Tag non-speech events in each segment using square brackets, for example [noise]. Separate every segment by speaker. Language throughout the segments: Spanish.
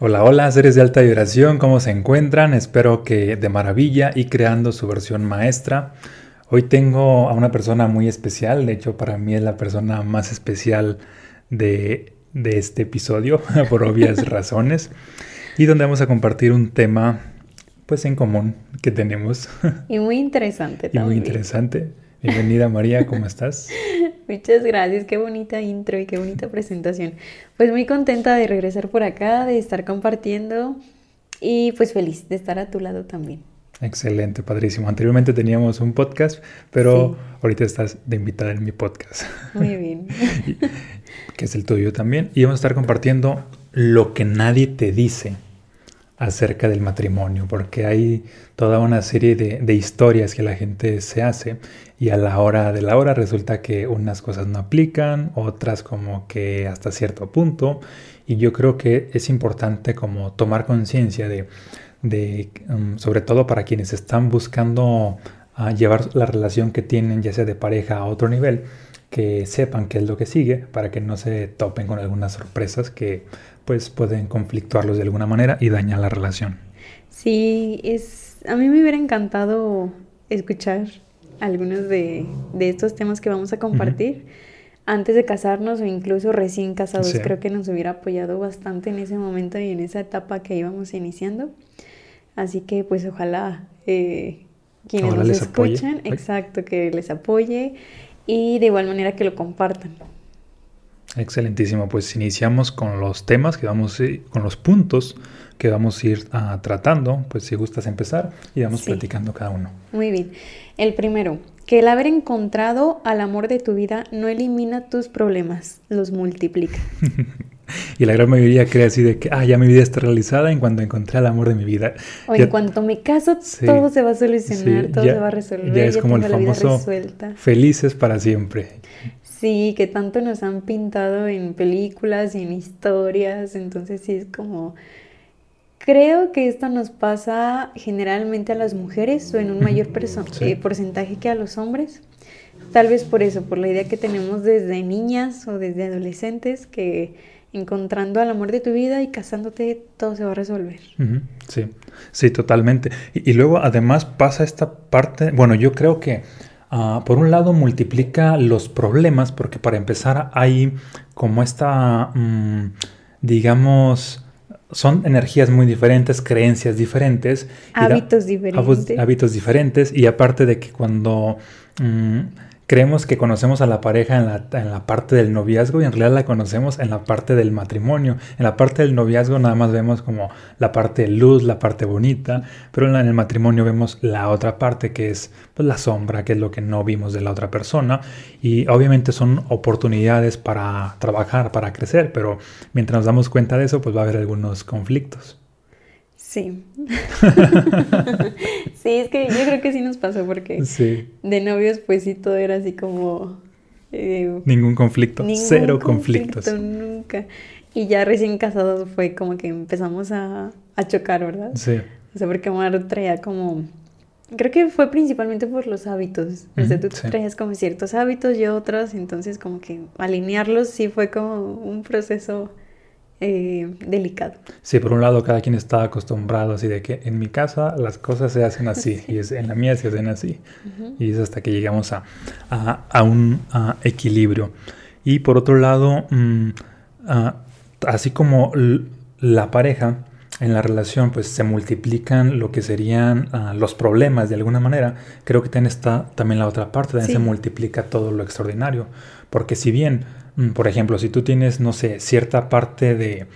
Speaker 1: Hola, hola, seres de alta vibración, ¿cómo se encuentran? Espero que de maravilla y creando su versión maestra. Hoy tengo a una persona muy especial, de hecho para mí es la persona más especial de, este episodio, [laughs] por obvias [laughs] razones, y donde vamos a compartir un tema pues en común que tenemos.
Speaker 2: Y muy interesante
Speaker 1: también. [laughs] Y muy interesante. Bienvenida María, ¿cómo estás? [laughs]
Speaker 2: Muchas gracias, qué bonita intro y qué bonita presentación. Pues muy contenta de regresar por acá, de estar compartiendo y pues feliz de estar a tu lado también.
Speaker 1: Excelente, padrísimo. Anteriormente teníamos un podcast, pero ahorita estás de invitada en mi podcast.
Speaker 2: Muy bien. [laughs]
Speaker 1: que es el tuyo también. Y vamos a estar compartiendo lo que nadie te dice acerca del matrimonio, porque hay toda una serie de, historias que la gente se hace y a la hora de la hora resulta que unas cosas no aplican, otras como que hasta cierto punto, y yo creo que es importante como tomar conciencia de, de um, sobre todo para quienes están buscando ah, llevar la relación que tienen, ya sea de pareja a otro nivel, que sepan qué es lo que sigue para que no se topen con algunas sorpresas que pues pueden conflictuarlos de alguna manera y dañar la relación.
Speaker 2: Sí, es a mí me hubiera encantado escuchar algunos de, estos temas que vamos a compartir. Antes de casarnos o incluso recién casados, creo que nos hubiera apoyado bastante en ese momento y en esa etapa que íbamos iniciando. Así que pues ojalá eh, quienes nos escuchan, exacto, que les apoye y de igual manera que lo compartan.
Speaker 1: Excelentísimo, pues iniciamos con los temas que vamos, con los puntos que vamos a ir ah, tratando, pues si gustas empezar y vamos platicando cada uno.
Speaker 2: Muy bien. El primero, que el haber encontrado al amor de tu vida no elimina tus problemas, los multiplica. [laughs]
Speaker 1: y la gran mayoría cree así de que, ah, ya mi vida está realizada en cuanto encontré al amor de mi vida.
Speaker 2: O en cuanto me caso, todo se va a solucionar, todo se va a resolver.
Speaker 1: Ya es como el famoso felices para siempre.
Speaker 2: Sí, que tanto nos han pintado en películas y en historias, entonces sí es como... Creo que esto nos pasa generalmente a las mujeres o en un mayor eh, porcentaje que a los hombres. Tal vez por eso, por la idea que tenemos desde niñas o desde adolescentes, que encontrando al amor de tu vida y casándote todo se va a resolver.
Speaker 1: Sí, sí, totalmente. y, luego además pasa esta parte, bueno, yo creo que Ah, por un lado multiplica los problemas porque para empezar hay como esta, mm, digamos, son energías muy diferentes, creencias diferentes.
Speaker 2: Hábitos diferentes.
Speaker 1: Hábitos diferentes y aparte de que cuando... Mm, creemos que conocemos a la pareja en la, en la, parte del noviazgo y en realidad la conocemos en la parte del matrimonio. En la parte del noviazgo nada más vemos como la parte de luz, la parte bonita, pero en, el matrimonio vemos la otra parte que es pues, la sombra, que es lo que no vimos de la otra persona. Y obviamente son oportunidades para trabajar, para crecer, pero mientras nos damos cuenta de eso, pues va a haber algunos conflictos.
Speaker 2: Sí. [laughs] sí, es que yo creo que sí nos pasó porque de novios pues sí todo era así como...
Speaker 1: Eh, ningún conflicto, cero conflictos.
Speaker 2: Nunca. Y ya recién casados fue como que empezamos a, chocar, ¿verdad?
Speaker 1: Sí.
Speaker 2: O sea, porque Omar traía como... Creo que fue principalmente por los hábitos. O sea, tú traías como ciertos hábitos y otros, entonces como que alinearlos sí fue como un proceso eh, delicado.
Speaker 1: Sí, por un lado cada quien está acostumbrado así de que en mi casa las cosas se hacen así [laughs] y es, en la mía se hacen así. Y es hasta que llegamos a, a, un equilibrio. Y por otro lado, mm, así como la pareja en la relación pues se multiplican lo que serían los problemas de alguna manera, creo que también está también la otra parte, también se multiplica todo lo extraordinario. Porque si bien por ejemplo, si tú tienes, no sé, cierta parte de,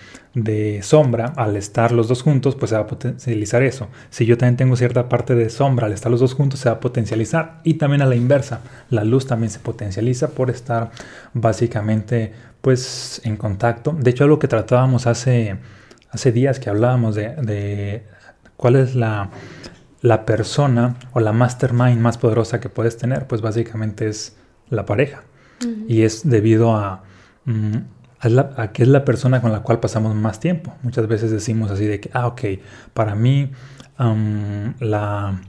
Speaker 1: sombra, al estar los dos juntos, pues se va a potencializar eso. Si yo también tengo cierta parte de sombra, al estar los dos juntos, se va a potencializar. Y también a la inversa, la luz también se potencializa por estar básicamente, pues, en contacto. De hecho, algo que tratábamos hace, hace días que hablábamos de, cuál es la, la persona o la mastermind más poderosa que puedes tener, pues básicamente es la pareja. Y es debido mm, a, que es la persona con la cual pasamos más tiempo. Muchas veces decimos así de que, ah, ok, para mí la,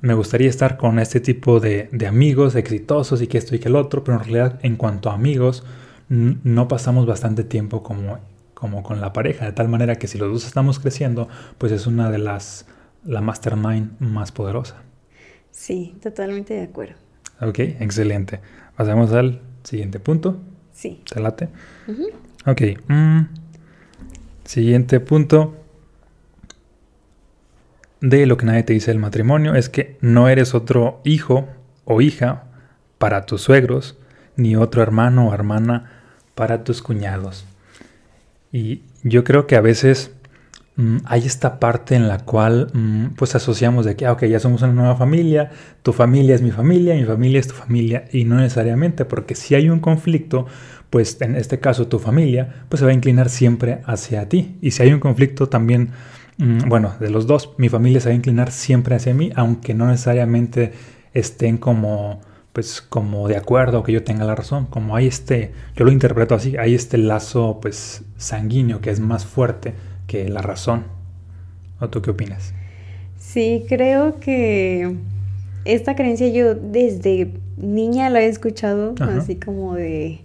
Speaker 1: me gustaría estar con este tipo de, amigos exitosos y que esto y que el otro, pero en realidad en cuanto a amigos, no pasamos bastante tiempo como como con la pareja, de tal manera que si los dos estamos creciendo, pues es una de las, la mastermind más poderosa.
Speaker 2: Sí, totalmente de acuerdo.
Speaker 1: Ok, excelente. Pasamos al siguiente punto.
Speaker 2: Sí.
Speaker 1: ¿Te late? Ok. Mm, siguiente punto de lo que nadie te dice del matrimonio es que no eres otro hijo o hija para tus suegros, ni otro hermano o hermana para tus cuñados. Y yo creo que a veces mm, hay esta parte en la cual mm, pues asociamos de que, ah, ok, ya somos una nueva familia, tu familia es mi familia, mi familia es tu familia, y no necesariamente, porque si hay un conflicto, pues en este caso tu familia, pues se va a inclinar siempre hacia ti. Y si hay un conflicto también, mm, bueno, de los dos, mi familia se va a inclinar siempre hacia mí, aunque no necesariamente estén como pues como de acuerdo que yo tenga la razón, como hay este, yo lo interpreto así, hay este lazo pues sanguíneo que es más fuerte que la razón. ¿O tú qué opinas?
Speaker 2: Sí, creo que esta creencia yo desde niña la he escuchado, así como de,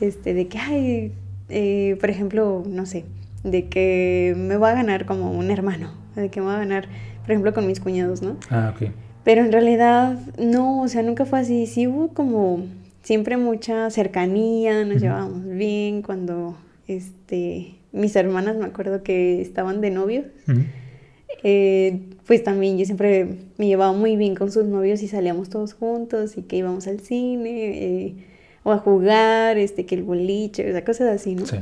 Speaker 2: este, de que, ay, eh, por ejemplo, no sé, de que me va a ganar como un hermano, de que me va a ganar, por ejemplo, con mis cuñados, ¿no?
Speaker 1: Ah, ok.
Speaker 2: Pero en realidad no, o sea, nunca fue así. Sí hubo como siempre mucha cercanía, nos llevábamos bien cuando este mis hermanas me acuerdo que estaban de novios. Eh, pues también yo siempre me llevaba muy bien con sus novios y salíamos todos juntos y que íbamos al cine eh, o a jugar, este, que el boliche, o sea, cosas así, ¿no? Sí.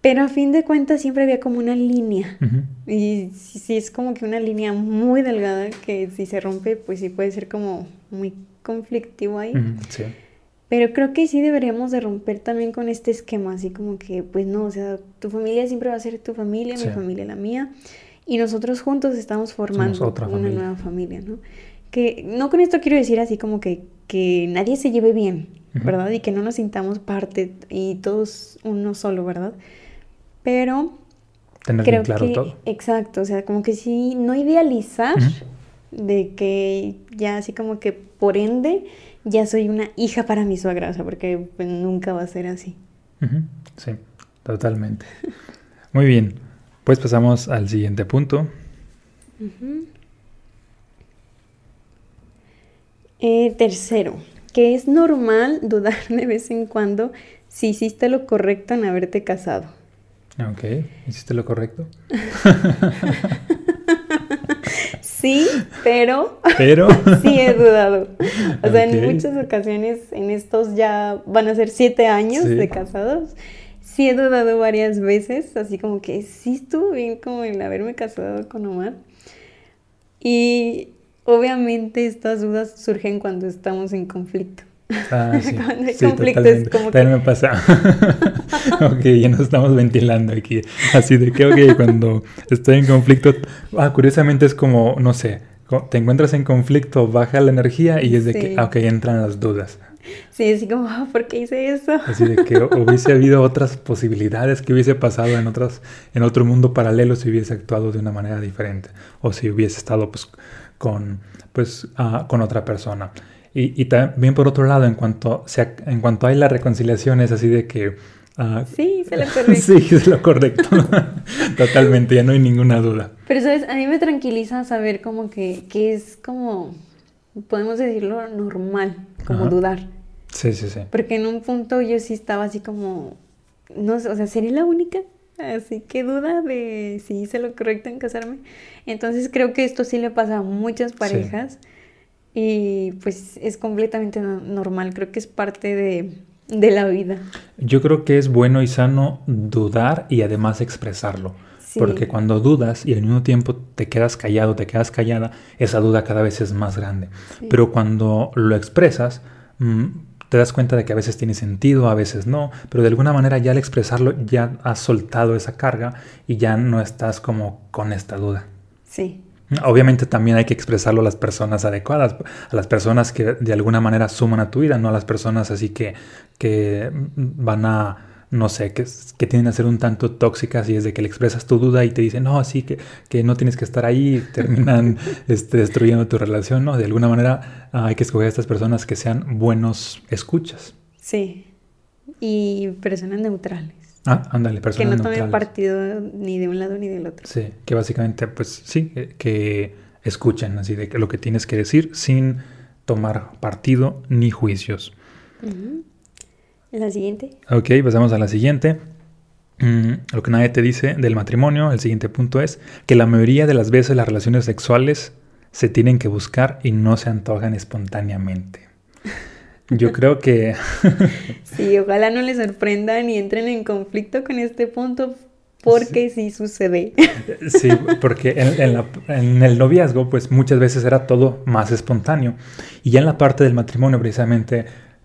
Speaker 2: Pero a fin de cuentas siempre había como una línea. Y sí, es como que una línea muy delgada que si se rompe, pues sí puede ser como muy conflictivo ahí. sí. Pero creo que sí deberíamos de romper también con este esquema, así como que, pues no, o sea, tu familia siempre va a ser tu familia, mi familia la mía, y nosotros juntos estamos formando una nueva familia, ¿no? Que no con esto quiero decir así como que, que nadie se lleve bien, ¿verdad? Y que no nos sintamos parte y todos uno solo, ¿verdad? pero
Speaker 1: Tener creo claro que, todo.
Speaker 2: Exacto, o sea, como que sí, no idealizar de que ya así como que por ende ya soy una hija para mi suegra, o sea, porque pues, nunca va a ser así.
Speaker 1: Sí, totalmente. Muy bien, pues pasamos al siguiente punto.
Speaker 2: Eh, tercero, que es normal dudar de vez en cuando si hiciste lo correcto en haberte casado.
Speaker 1: Ok, ¿hiciste lo correcto? [laughs]
Speaker 2: sí, pero...
Speaker 1: Pero... [laughs]
Speaker 2: sí he dudado. O sea, en muchas ocasiones, en estos ya van a ser siete años de casados, sí he dudado varias veces, así como que sí estuvo bien como el haberme casado con Omar. Y obviamente estas dudas surgen cuando estamos en conflicto. [laughs]
Speaker 1: Ah, sí. Cuando hay conflictos, como También me pasa. [laughs] ok, ya nos estamos ventilando aquí. Así de que, ok, cuando estoy en conflicto, ah, curiosamente es como, no sé, te encuentras en conflicto, baja la energía y es de que, ah, ok, entran las dudas.
Speaker 2: Sí, así como, ah, ¿por qué hice eso?
Speaker 1: Así de que [laughs] hubiese habido otras posibilidades, que hubiese pasado en otras, en otro mundo paralelo si hubiese actuado de una manera diferente. O si hubiese estado pues con, pues, ah, con otra persona. Y, también por otro lado, en cuanto, sea, en cuanto hay la reconciliación, es así de que...
Speaker 2: Uh, sí, es [laughs] lo correcto.
Speaker 1: sí, es lo correcto. Totalmente, ya no hay ninguna duda.
Speaker 2: Pero sabes, a mí me tranquiliza saber como que, que es como, podemos decirlo, normal, como dudar.
Speaker 1: Sí, sí, sí.
Speaker 2: Porque en un punto yo sí estaba así como, no sé, o sea, ¿sería la única? Así que duda de si hice lo correcto en casarme. Entonces creo que esto sí le pasa a muchas parejas. Y pues es completamente normal, creo que es parte de, la vida.
Speaker 1: Yo creo que es bueno y sano dudar y además expresarlo. Porque cuando dudas y al mismo tiempo te quedas callado, te quedas callada, esa duda cada vez es más grande. Pero cuando lo expresas, mm, te das cuenta de que a veces tiene sentido, a veces no, pero de alguna manera ya al expresarlo ya has soltado esa carga y ya no estás como con esta duda.
Speaker 2: Sí.
Speaker 1: Obviamente también hay que expresarlo a las personas adecuadas, a las personas que de alguna manera suman a tu vida, no a las personas así que, que van a, no sé, que, que tienen a ser un tanto tóxicas y es de que le expresas tu duda y te dicen, no, así que, que no tienes que estar ahí, y terminan [laughs] este, destruyendo tu relación, ¿no? De alguna manera hay que escoger a estas personas que sean buenos escuchas.
Speaker 2: Sí, y personas neutrales.
Speaker 1: Ah, ándale,
Speaker 2: personas Que no tomen partido ni de un lado ni del otro.
Speaker 1: Sí, que básicamente, pues sí, que escuchen así de lo que tienes que decir sin tomar partido ni juicios.
Speaker 2: La siguiente.
Speaker 1: Ok, pasamos a la siguiente. Mm, lo que nadie te dice del matrimonio, el siguiente punto es que la mayoría de las veces las relaciones sexuales se tienen que buscar y no se antojan espontáneamente. Yo creo que... [laughs]
Speaker 2: sí, ojalá no les sorprendan y entren en conflicto con este punto porque sí, sucede. [laughs]
Speaker 1: Sí, porque en, el noviazgo pues muchas veces era todo más espontáneo y ya en la parte del matrimonio precisamente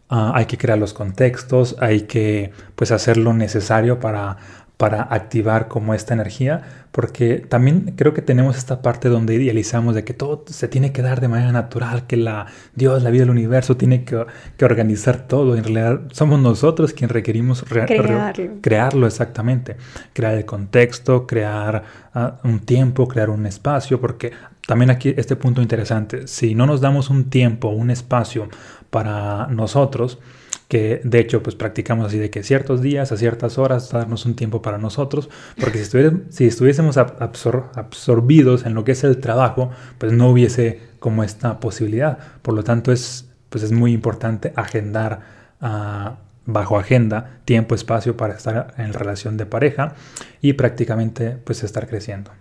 Speaker 1: ah, hay que crear los contextos, hay que pues hacer lo necesario para para activar como esta energía, porque también creo que tenemos esta parte donde idealizamos de que todo se tiene que dar de manera natural, que la Dios, la vida del universo tiene que, organizar todo. En realidad somos nosotros quienes requerimos crearlo. crearlo exactamente, crear el contexto, crear ah, un tiempo, crear un espacio, porque también aquí este punto interesante, si no nos damos un tiempo, un espacio para nosotros, que de hecho pues practicamos así de que ciertos días, a ciertas horas, darnos un tiempo para nosotros, porque si, si estuviésemos absorbidos en lo que es el trabajo, pues no hubiese como esta posibilidad. Por lo tanto es, pues es muy importante agendar ah, bajo agenda tiempo, espacio para estar en relación de pareja y prácticamente pues estar creciendo.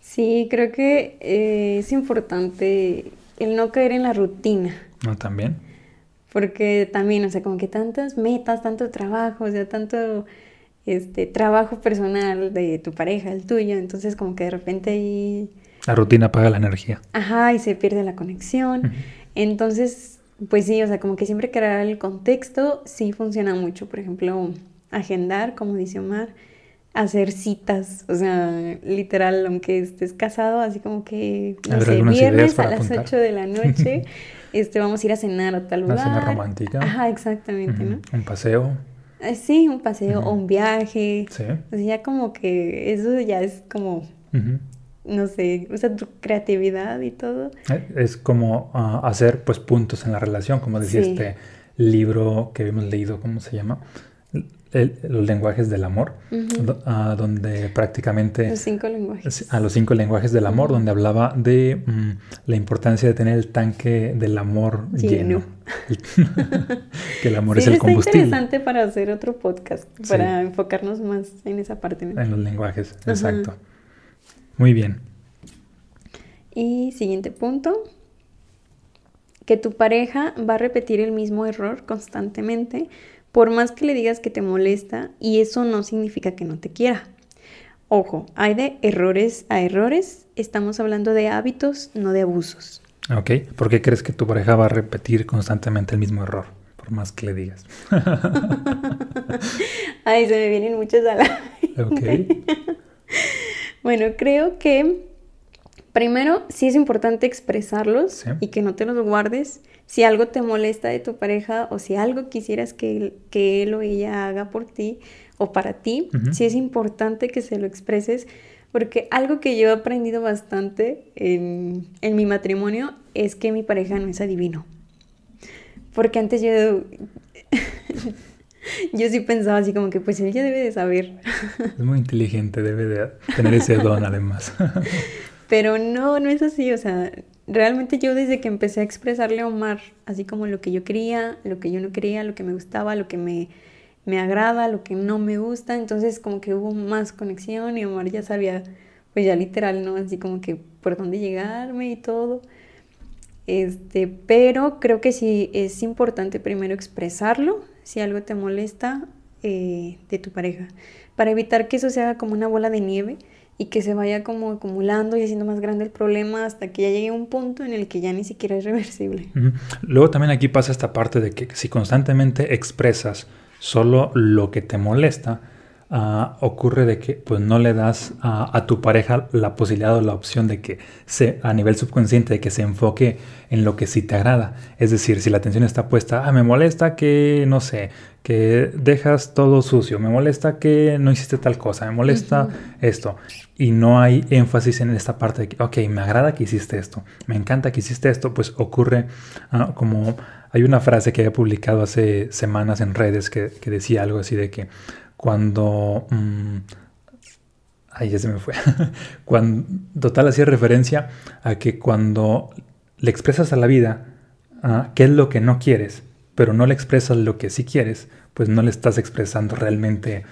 Speaker 2: Sí, creo que eh, es importante el no caer en la rutina.
Speaker 1: ¿No también?
Speaker 2: Porque también, o sea, como que tantas metas, tanto trabajo, o sea, tanto este trabajo personal de tu pareja, el tuyo, entonces como que de repente ahí...
Speaker 1: La rutina apaga la energía.
Speaker 2: Ajá, y se pierde la conexión. Entonces, pues sí, o sea, como que siempre crear el contexto sí funciona mucho. Por ejemplo, agendar, como dice Omar, hacer citas, o sea, literal, aunque estés casado, así como que, no sé, viernes a las 8 de la noche. [laughs] este, vamos a ir a cenar a tal lugar.
Speaker 1: Una cena romántica.
Speaker 2: Ajá, exactamente, ¿no?
Speaker 1: Un paseo.
Speaker 2: Eh, sí, un paseo o un viaje. Sí. O sea, ya como que eso ya es como, no sé, usa tu creatividad y todo.
Speaker 1: Eh, es como ah, hacer pues puntos en la relación, como decía este libro que hemos leído, ¿cómo se llama? Los lenguajes del amor, donde prácticamente...
Speaker 2: Los cinco lenguajes.
Speaker 1: A los cinco lenguajes del amor, donde hablaba de mm, la importancia de tener el tanque del amor lleno. [laughs] que el amor es el combustible.
Speaker 2: Es interesante para hacer otro podcast, para enfocarnos más en esa parte.
Speaker 1: En los lenguajes, exacto. Muy bien.
Speaker 2: Y siguiente punto, que tu pareja va a repetir el mismo error constantemente por más que le digas que te molesta y eso no significa que no te quiera. Ojo, hay de errores a errores, estamos hablando de hábitos, no de abusos.
Speaker 1: Ok, ¿por qué crees que tu pareja va a repetir constantemente el mismo error? Por más que le digas. [laughs]
Speaker 2: Ay, se me vienen muchas a la Ok. [laughs] bueno, creo que primero sí es importante expresarlos y que no te los guardes si algo te molesta de tu pareja o si algo quisieras que, que él o ella haga por ti o para ti, sí es importante que se lo expreses, porque algo que yo he aprendido bastante en, en mi matrimonio es que mi pareja no es adivino. Porque antes yo... [laughs] yo sí pensaba así como que pues él ya debe de saber. [laughs]
Speaker 1: Es muy inteligente, debe de tener ese don además.
Speaker 2: Pero no, no es así, o sea, realmente yo desde que empecé a expresarle a Omar, así como lo que yo quería, lo que yo no quería, lo que me gustaba, lo que me, me agrada, lo que no me gusta, entonces como que hubo más conexión y Omar ya sabía, pues ya literal, ¿no? Así como que por dónde llegarme y todo. Este, pero creo que sí es importante primero expresarlo si algo te molesta eh, de tu pareja, para evitar que eso se haga como una bola de nieve y que se vaya como acumulando y haciendo más grande el problema hasta que ya llegue a un punto en el que ya ni siquiera es reversible.
Speaker 1: Luego también aquí pasa esta parte de que si constantemente expresas solo lo que te molesta, Ah, ocurre de que pues no le das a, tu pareja la posibilidad o la opción de que se, a nivel subconsciente, de que se enfoque en lo que sí te agrada. Es decir, si la atención está puesta, ah, me molesta que, no sé, que dejas todo sucio, me molesta que no hiciste tal cosa, me molesta esto. Y no hay énfasis en esta parte de que, ok, me agrada que hiciste esto, me encanta que hiciste esto, pues ocurre ah, como... Hay una frase que he publicado hace semanas en redes que, decía algo así de que cuando... Mm, ahí ya se me fue. [laughs] cuando, total, hacía referencia a que cuando le expresas a la vida ah, qué es lo que no quieres, pero no le expresas lo que sí quieres, pues no le estás expresando realmente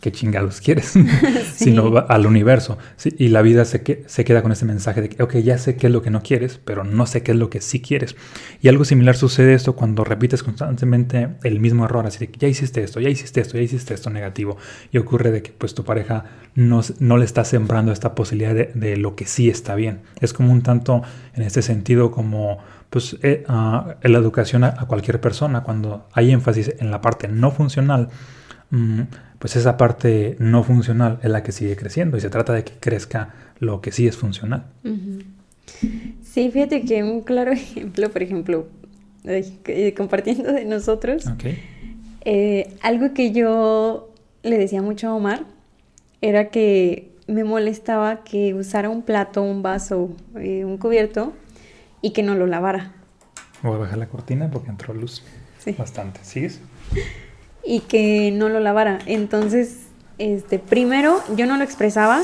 Speaker 1: qué chingados quieres, [laughs] [laughs] sino al universo. Y la vida se, se queda con ese mensaje de que, ok, ya sé qué es lo que no quieres, pero no sé qué es lo que sí quieres. Y algo similar sucede esto cuando repites constantemente el mismo error, así de que ya hiciste esto, ya hiciste esto, ya hiciste esto negativo. Y ocurre de que pues tu pareja no, no le está sembrando esta posibilidad de, lo que sí está bien. Es como un tanto en este sentido como pues eh, ah, la educación a, cualquier persona, cuando hay énfasis en la parte no funcional, mm, pues esa parte no funcional es la que sigue creciendo y se trata de que crezca lo que sí es funcional.
Speaker 2: Sí, fíjate que un claro [laughs] ejemplo, por ejemplo, compartiendo de nosotros, eh, algo que yo le decía mucho a Omar era que me molestaba que usara un plato, un vaso, eh, un cubierto y que no lo lavara.
Speaker 1: Voy a bajar la cortina porque entró luz bastante. ¿Sigues? [laughs]
Speaker 2: y que no lo lavara. Entonces, este, primero yo no lo expresaba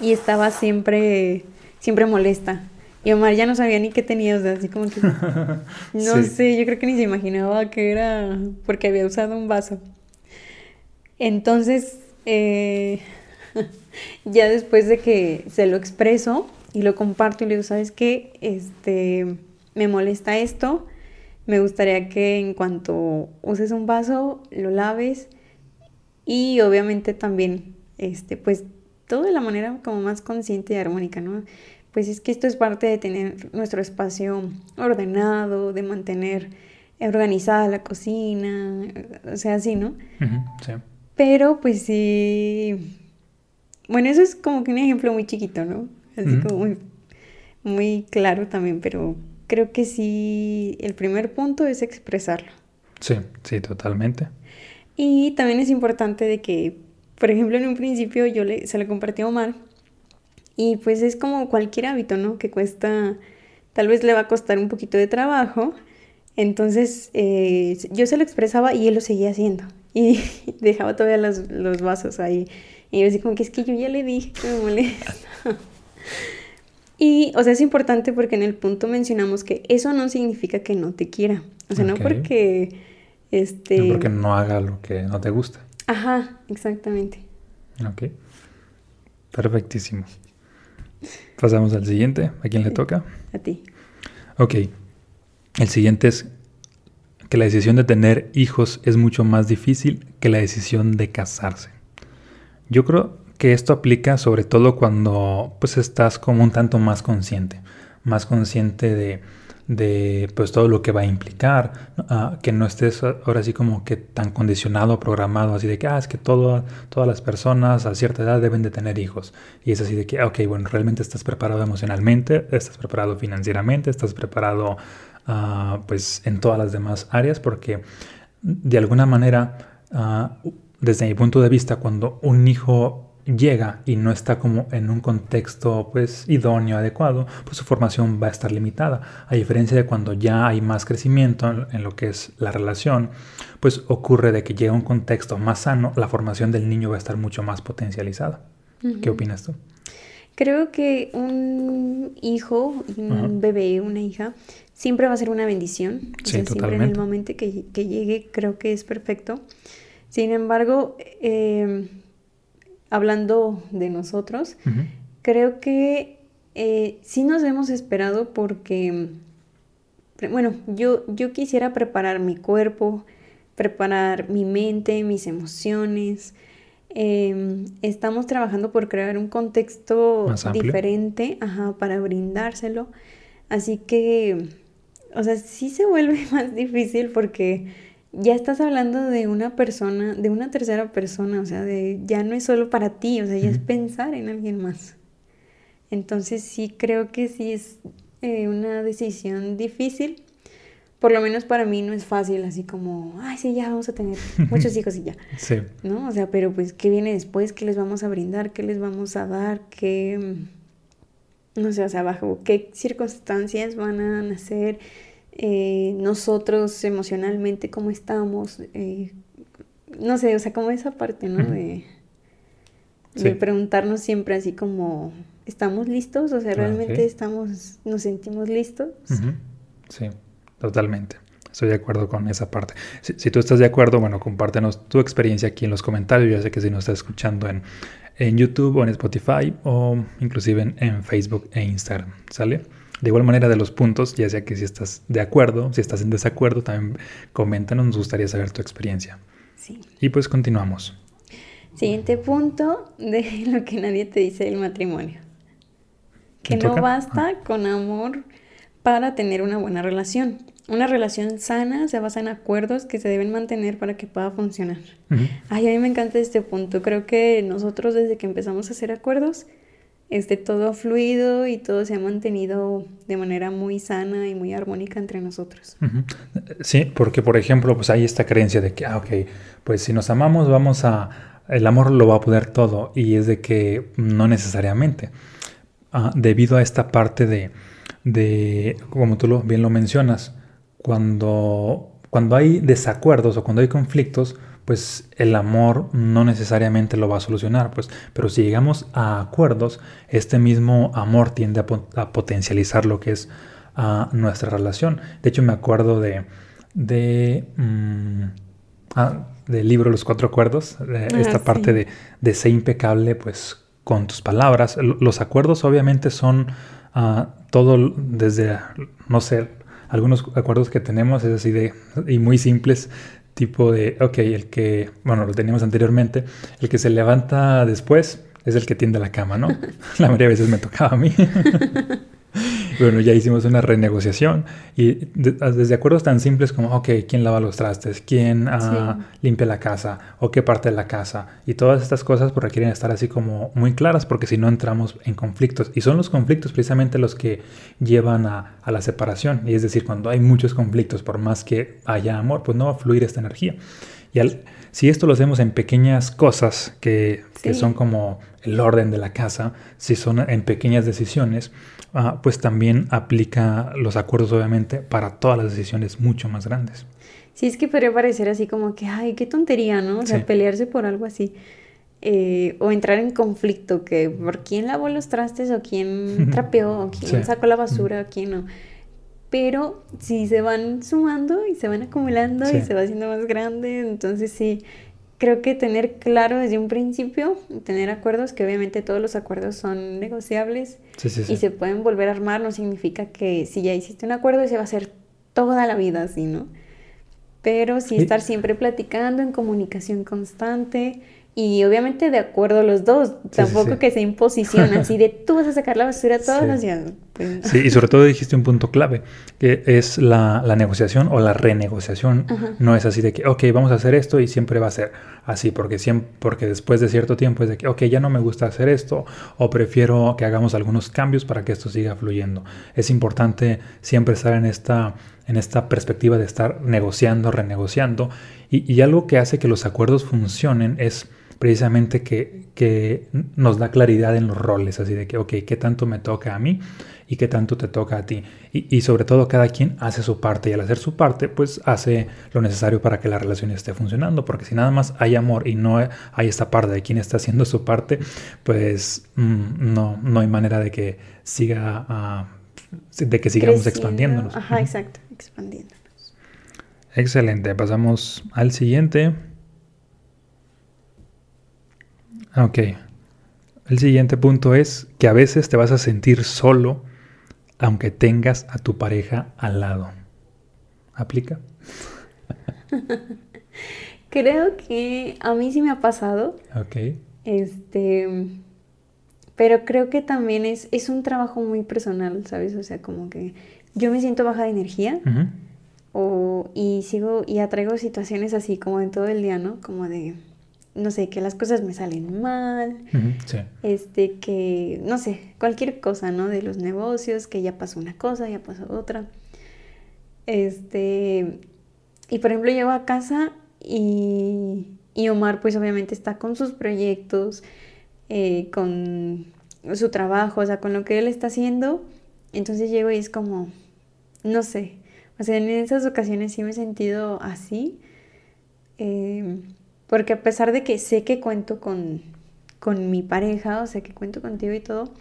Speaker 2: y estaba siempre, siempre molesta. Y Omar ya no sabía ni qué tenía, o sea, así como que... [laughs] No sé, yo creo que ni se imaginaba que era porque había usado un vaso. Entonces, eh, [laughs] ya después de que se lo expreso y lo comparto y le digo, ¿sabes qué? Este, me molesta esto, me gustaría que en cuanto uses un vaso, lo laves y obviamente también, este, pues todo de la manera como más consciente y armónica, ¿no? Pues es que esto es parte de tener nuestro espacio ordenado, de mantener organizada la cocina, o sea, así, ¿no? sí. Pero pues sí, bueno, eso es como que un ejemplo muy chiquito, ¿no? Así como muy, muy claro también, pero creo que sí, el primer punto es expresarlo.
Speaker 1: Sí, sí, totalmente.
Speaker 2: Y también es importante de que, por ejemplo, en un principio yo le, se lo compartí a Omar y pues es como cualquier hábito, ¿no? Que cuesta, tal vez le va a costar un poquito de trabajo. Entonces eh, yo se lo expresaba y él lo seguía haciendo. Y [laughs] dejaba todavía los, los vasos ahí. Y yo así como que es que yo ya le dije que me molesta. Y, o sea, es importante porque en el punto mencionamos que eso no significa que no te quiera. O sea, no porque, este...
Speaker 1: No porque no haga lo que no te gusta.
Speaker 2: Ajá, exactamente.
Speaker 1: Ok. Perfectísimo. Pasamos al siguiente. ¿A quién le toca?
Speaker 2: A ti.
Speaker 1: Ok. El siguiente es que la decisión de tener hijos es mucho más difícil que la decisión de casarse. Yo creo que esto aplica sobre todo cuando pues estás como un tanto más consciente, más consciente de, pues todo lo que va a implicar, ah, que no estés ahora sí como que tan condicionado, programado, así de que, ah, es que todas las personas a cierta edad deben de tener hijos. Y es así de que, ok, bueno, realmente estás preparado emocionalmente, estás preparado financieramente, estás preparado ah, pues en todas las demás áreas, porque de alguna manera, ah, desde mi punto de vista, cuando un hijo llega y no está como en un contexto pues idóneo, adecuado, pues su formación va a estar limitada. A diferencia de cuando ya hay más crecimiento en, lo que es la relación, pues ocurre de que llega un contexto más sano, la formación del niño va a estar mucho más potencializada. ¿Qué opinas tú?
Speaker 2: Creo que un hijo, un bebé, una hija, siempre va a ser una bendición.
Speaker 1: Sí,
Speaker 2: siempre en el momento que, que, llegue creo que es perfecto. Sin embargo, eh, hablando de nosotros, creo que eh, sí nos hemos esperado porque, bueno, yo, yo quisiera preparar mi cuerpo, preparar mi mente, mis emociones. Em, estamos trabajando por crear un contexto diferente para brindárselo. Así que, o sea, sí se vuelve [laughs] más difícil porque ya estás hablando de una persona, de una tercera persona, o sea, de ya no es solo para ti, o sea, ya es pensar en alguien más. Entonces sí creo que sí es eh, una decisión difícil. Por lo menos para mí no es fácil, así como, ay, sí, ya vamos a tener muchos [laughs] hijos y ya.
Speaker 1: Sí.
Speaker 2: ¿No? O sea, pero pues, ¿qué viene después? ¿Qué les vamos a brindar? ¿Qué les vamos a dar? ¿Qué, no sé, o sea, bajo qué circunstancias van a nacer? Eh, nosotros emocionalmente cómo estamos, eh, no sé, o sea, como esa parte, ¿no? De, de preguntarnos siempre así como, ¿estamos listos? O sea, ah, ¿realmente estamos, nos sentimos listos?
Speaker 1: Sí, totalmente. Estoy de acuerdo con esa parte. Si, tú estás de acuerdo, bueno, compártenos tu experiencia aquí en los comentarios. Ya sé que si nos estás escuchando en, en YouTube o en Spotify o inclusive en, Facebook e Instagram, ¿sale? De igual manera de los puntos, ya sea que si estás de acuerdo, si estás en desacuerdo, también coméntanos, nos gustaría saber tu experiencia. Sí. Y pues continuamos.
Speaker 2: Siguiente punto de [laughs] lo que nadie te dice del matrimonio. Que no basta ah. con amor para tener una buena relación. Una relación sana se basa en acuerdos que se deben mantener para que pueda funcionar. Ay, a mí me encanta este punto. Creo que nosotros desde que empezamos a hacer acuerdos, este, todo fluido y todo se ha mantenido de manera muy sana y muy armónica entre nosotros.
Speaker 1: Sí, porque por ejemplo, pues hay esta creencia de que, ah, ok, pues si nos amamos vamos a, el amor lo va a poder todo y es de que no necesariamente. Ah, debido a esta parte de, de como tú lo, bien lo mencionas, cuando, cuando hay desacuerdos o cuando hay conflictos, pues el amor no necesariamente lo va a solucionar, pues, pero si llegamos a acuerdos, este mismo amor tiende a, potencializar lo que es ah, nuestra relación. De hecho, me acuerdo de, de mm, ah, del libro Los Cuatro Acuerdos, ah, esta parte de, de ser impecable, pues, con tus palabras. Los acuerdos obviamente son todo desde, no sé, algunos acuerdos que tenemos es así de, y muy simples, tipo de, ok, el que, bueno, lo teníamos anteriormente, el que se levanta después es el que tiende la cama, ¿no? [laughs] La mayoría de veces me tocaba a mí. [laughs] [laughs] bueno, ya hicimos una renegociación y ah, desde acuerdos tan simples como, ok, ¿quién lava los trastes? ¿Quién ah, limpia la casa? ¿O qué parte de la casa? Y todas estas cosas pues, requieren estar así como muy claras porque si no entramos en conflictos. Y son los conflictos precisamente los que llevan a, la separación. Y es decir, cuando hay muchos conflictos, por más que haya amor, pues no va a fluir esta energía. Y si esto lo hacemos en pequeñas cosas que, que son como el orden de la casa, si son en pequeñas decisiones, Ah, pues también aplica los acuerdos obviamente para todas las decisiones mucho más grandes.
Speaker 2: Sí, es que podría parecer así como que, ay, qué tontería, ¿no? O sea, pelearse por algo así. Eh, o entrar en conflicto, que por quién lavó los trastes, o quién [laughs] trapeó, o quién sacó la basura, o quién no. Pero si se van sumando y se van acumulando y se va haciendo más grande, entonces sí, creo que tener claro desde un principio, tener acuerdos, que obviamente todos los acuerdos son negociables y se pueden volver a armar, no significa que si ya hiciste un acuerdo se va a hacer toda la vida así, ¿no? Pero sí estar siempre platicando en comunicación constante y obviamente de acuerdo los dos, tampoco que se imposición [laughs] así de tú vas a sacar la basura todos los días.
Speaker 1: Pues, sí, y sobre todo dijiste un punto clave, que es la, negociación o la renegociación. No es así de que, ok, vamos a hacer esto y siempre va a ser así, porque, siempre, porque después de cierto tiempo es de que, ok, ya no me gusta hacer esto o prefiero que hagamos algunos cambios para que esto siga fluyendo. Es importante siempre estar en esta, en esta perspectiva de estar negociando, renegociando. Y, y algo que hace que los acuerdos funcionen es precisamente que, nos da claridad en los roles, así de que, ok, ¿qué tanto me toca a mí y qué tanto te toca a ti? Y, sobre todo cada quien hace su parte y al hacer su parte, pues hace lo necesario para que la relación esté funcionando, porque si nada más hay amor y no hay esta parte de quien está haciendo su parte, pues mm, no, no hay manera de que siga, ah, de que sigamos expandiéndonos.
Speaker 2: Ajá, exacto, expandiéndonos.
Speaker 1: Excelente, pasamos al siguiente. Ah, ok. El siguiente punto es que a veces te vas a sentir solo aunque tengas a tu pareja al lado. ¿Aplica? [laughs]
Speaker 2: creo que a mí sí me ha pasado.
Speaker 1: Ok.
Speaker 2: Este, pero creo que también es, es un trabajo muy personal, ¿sabes? O sea, como que yo me siento baja de energía o, y sigo y atraigo situaciones así como en todo el día, ¿no? Como de no sé, que las cosas me salen mal, este, que, no sé, cualquier cosa, ¿no? De los negocios, que ya pasó una cosa, ya pasó otra. Este, y por ejemplo llego a casa y, y Omar pues obviamente está con sus proyectos, eh, con su trabajo, o sea, con lo que él está haciendo. Entonces llego y es como, no sé, o sea, en esas ocasiones sí me he sentido así. Eh, Porque a pesar de que sé que cuento con, con mi pareja, o sea, que cuento contigo y todo,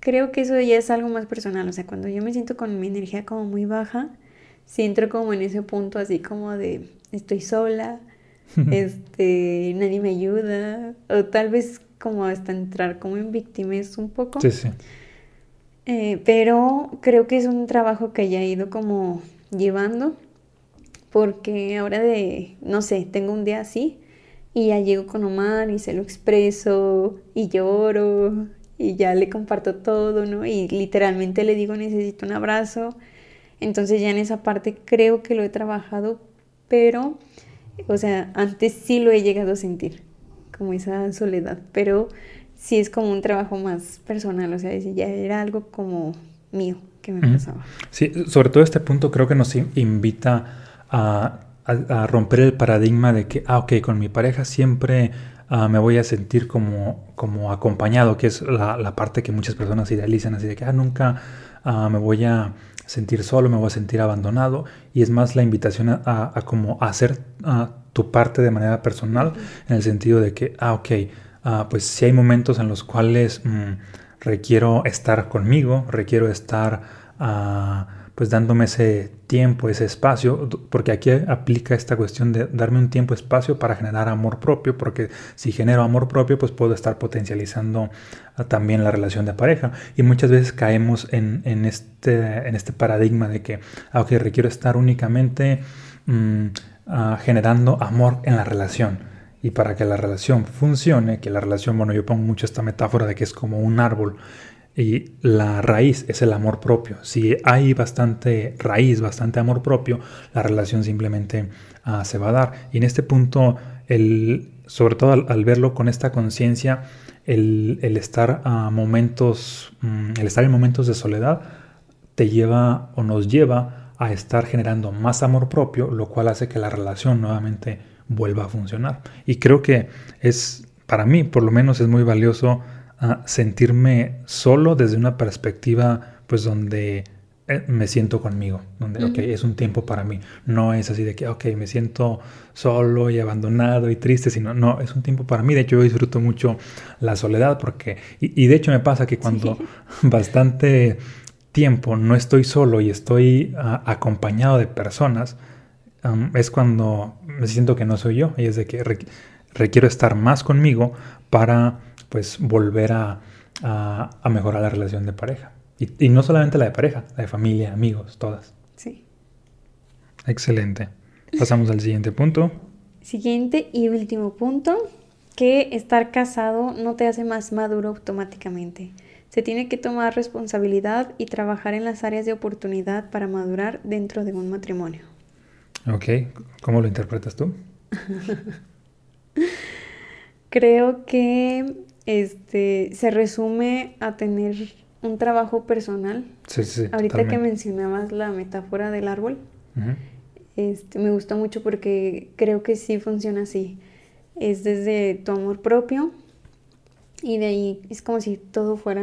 Speaker 2: creo que eso ya es algo más personal. O sea, cuando yo me siento con mi energía como muy baja, sí entro como en ese punto así como de estoy sola, [laughs] este, nadie me ayuda, o tal vez como hasta entrar como en víctimas un poco. Sí, sí. Eh, pero creo que es un trabajo que ya he ido como llevando, porque ahora de, no sé, tengo un día así y ya llego con Omar y se lo expreso y lloro y ya le comparto todo, ¿no? Y literalmente le digo necesito un abrazo. Entonces ya en esa parte creo que lo he trabajado, pero, o sea, antes sí lo he llegado a sentir, como esa soledad, pero sí es como un trabajo más personal, o sea, ya era algo como mío que me pasaba.
Speaker 1: Sí, sobre todo este punto creo que nos invita a, romper el paradigma de que, ah, ok, con mi pareja siempre ah, me voy a sentir como, como acompañado, que es la, parte que muchas personas idealizan, así de que, ah, nunca ah, me voy a sentir solo, me voy a sentir abandonado, y es más la invitación a, como hacer tu parte de manera personal, en el sentido de que, ah, ok, Ah, pues si hay momentos en los cuales mm, requiero estar conmigo, requiero estar ah, pues dándome ese tiempo, ese espacio, porque aquí aplica esta cuestión de darme un tiempo, espacio para generar amor propio, porque si genero amor propio, pues puedo estar potencializando ah, también la relación de pareja. Y muchas veces caemos en, este, en este paradigma de que, aunque requiero estar únicamente mm, generando amor en la relación. Y para que la relación funcione, que la relación, bueno, yo pongo mucho esta metáfora de que es como un árbol y la raíz es el amor propio. Si hay bastante raíz, bastante amor propio, la relación simplemente ah, se va a dar. Y en este punto, el, sobre todo al, verlo con esta conciencia, el, estar a momentos, mm, el estar en momentos de soledad, te lleva o nos lleva a estar generando más amor propio, lo cual hace que la relación nuevamente vuelva a funcionar. Y creo que es, para mí por lo menos es muy valioso ah, sentirme solo desde una perspectiva pues donde eh, me siento conmigo, donde, es un tiempo para mí. No es así de que, ok, me siento solo y abandonado y triste, sino, no, es un tiempo para mí. De hecho, yo disfruto mucho la soledad porque, y, de hecho me pasa que cuando [laughs] bastante tiempo no estoy solo y estoy acompañado de personas, es cuando me siento que no soy yo y es de que requiero estar más conmigo para pues volver a, mejorar la relación de pareja. Y, no solamente la de pareja, la de familia, amigos, todas. Sí. Excelente. Pasamos al siguiente punto.
Speaker 2: Siguiente y último punto, que estar casado no te hace más maduro automáticamente. Se tiene que tomar responsabilidad y trabajar en las áreas de oportunidad para madurar dentro de un matrimonio.
Speaker 1: Ok, ¿cómo lo interpretas tú? [laughs]
Speaker 2: Creo que este se resume a tener un trabajo personal. Sí, sí. Ahorita que mencionabas la metáfora del árbol, este, me gusta mucho porque creo que sí funciona así. Es desde tu amor propio y de ahí es como si todo fuera,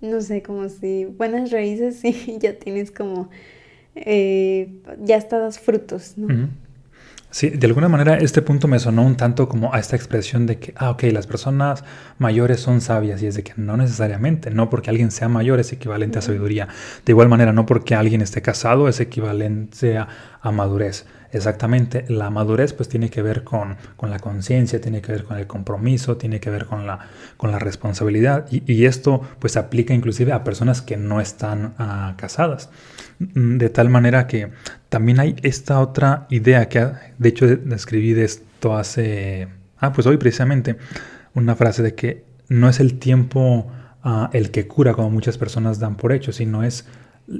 Speaker 2: no sé, como si buenas raíces [laughs] y ya tienes como eh, ya estás frutos, ¿no?
Speaker 1: Sí, de alguna manera este punto me sonó un tanto como a esta expresión de que, ah, ok, las personas mayores son sabias y es de que no necesariamente, no porque alguien sea mayor es equivalente a sabiduría. De igual manera, no porque alguien esté casado es equivalente a madurez. Exactamente, la madurez pues tiene que ver con, la conciencia, tiene que ver con el compromiso, tiene que ver con la, con la responsabilidad y, esto pues aplica inclusive a personas que no están ah, casadas. Mm, de tal manera que también hay esta otra idea que de hecho escribí de esto hace, ah pues hoy precisamente, una frase de que no es el tiempo ah, el que cura como muchas personas dan por hecho, sino es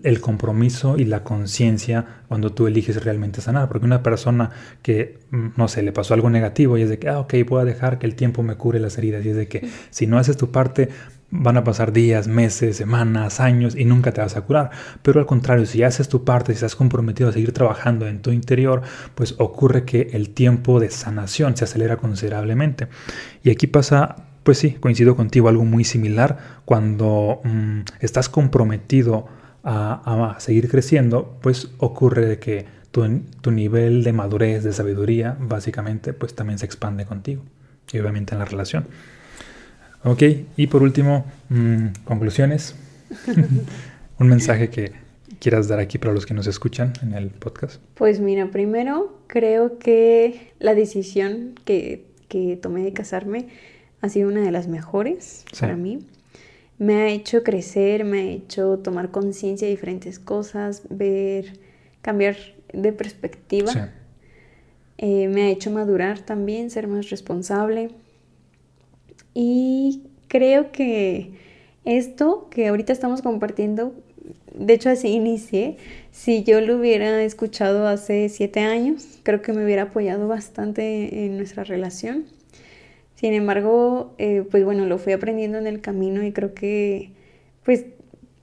Speaker 1: el compromiso y la conciencia cuando tú eliges realmente sanar. Porque una persona que, mm, no sé, le pasó algo negativo y es de que, ah, ok, voy a dejar que el tiempo me cure las heridas. Y es de que si no haces tu parte, van a pasar días, meses, semanas, años y nunca te vas a curar. Pero al contrario, si haces tu parte, si estás comprometido a seguir trabajando en tu interior, pues ocurre que el tiempo de sanación se acelera considerablemente. Y aquí pasa pues sí, coincido contigo, algo muy similar cuando mm, estás comprometido a, seguir creciendo, pues ocurre que tu, nivel de madurez, de sabiduría, básicamente, pues también se expande contigo y obviamente en la relación. Ok, y por último, mm, conclusiones. [laughs] Un mensaje que quieras dar aquí para los que nos escuchan en el podcast.
Speaker 2: Pues mira, primero creo que la decisión que, que tomé de casarme ha sido una de las mejores para mí. Me ha hecho crecer, me ha hecho tomar conciencia de diferentes cosas, ver, cambiar de perspectiva. Eh, me ha hecho madurar también, ser más responsable. Y creo que esto que ahorita estamos compartiendo, de hecho así inicié, si yo lo hubiera escuchado hace siete años, creo que me hubiera apoyado bastante en nuestra relación. Sin embargo, eh, pues bueno, lo fui aprendiendo en el camino y creo que pues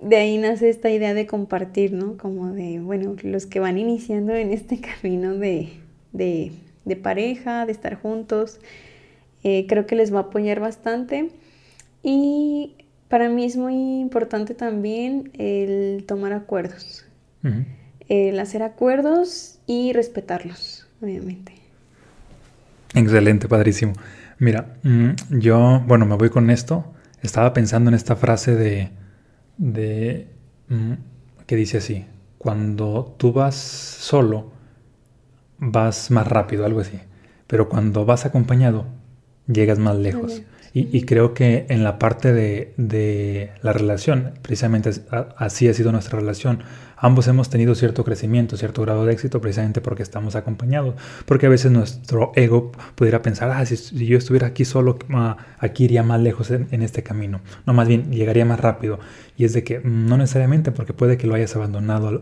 Speaker 2: de ahí nace esta idea de compartir, ¿no? Como de, bueno, los que van iniciando en este [laughs] camino de, de, pareja, de estar juntos, eh, creo que les va a apoyar bastante. Y para mí es muy importante también el tomar acuerdos, el hacer acuerdos y respetarlos, obviamente.
Speaker 1: Excelente, padrísimo. Mira, mm, yo, bueno, me voy con esto. Estaba pensando en esta frase de de mm, que dice así, cuando tú vas solo, vas más rápido, algo así, pero cuando vas acompañado, llegas más lejos. Y, creo que en la parte de, de, la relación, precisamente así ha sido nuestra relación, ambos hemos tenido cierto crecimiento, cierto grado de éxito, precisamente porque estamos acompañados. Porque a veces nuestro ego pudiera pensar, ah, si, yo estuviera aquí solo, ah, aquí iría más lejos en, este camino. No, más bien, llegaría más rápido. Y es de que mm, no necesariamente, porque puede que lo hayas abandonado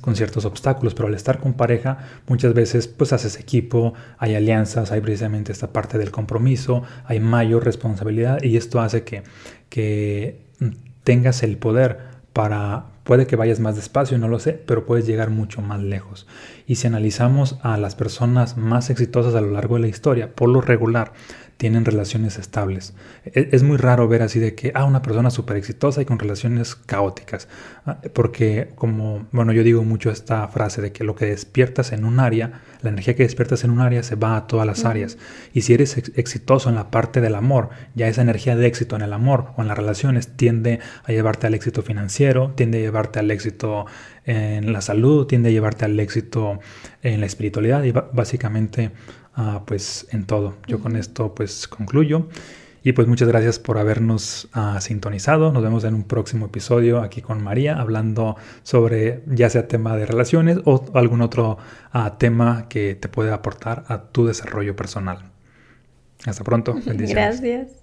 Speaker 1: con ciertos obstáculos, pero al estar con pareja, muchas veces pues haces equipo, hay alianzas, hay precisamente esta parte del compromiso, hay mayor responsabilidad y esto hace que, que mm, tengas el poder para, puede que vayas más despacio, no lo sé, pero puedes llegar mucho más lejos. Y si analizamos a las personas más exitosas a lo largo de la historia, por lo regular, tienen relaciones estables. E, es muy raro ver así de que, ah, una persona súper exitosa y con relaciones caóticas. Ah, porque como, bueno, yo digo mucho esta frase de que lo que despiertas en un área, la energía que despiertas en un área se va a todas las áreas. Y si eres exitoso en la parte del amor, ya esa energía de éxito en el amor o en las relaciones tiende a llevarte al éxito financiero, tiende a llevarte al éxito en la salud, tiende a llevarte al éxito en la espiritualidad y básicamente Ah, pues en todo. Yo con esto pues concluyo. Y pues muchas gracias por habernos ah, sintonizado. Nos vemos en un próximo episodio aquí con María hablando sobre ya sea tema de relaciones o algún otro ah, tema que te puede aportar a tu desarrollo personal. Hasta pronto. [laughs]
Speaker 2: Bendiciones. Gracias.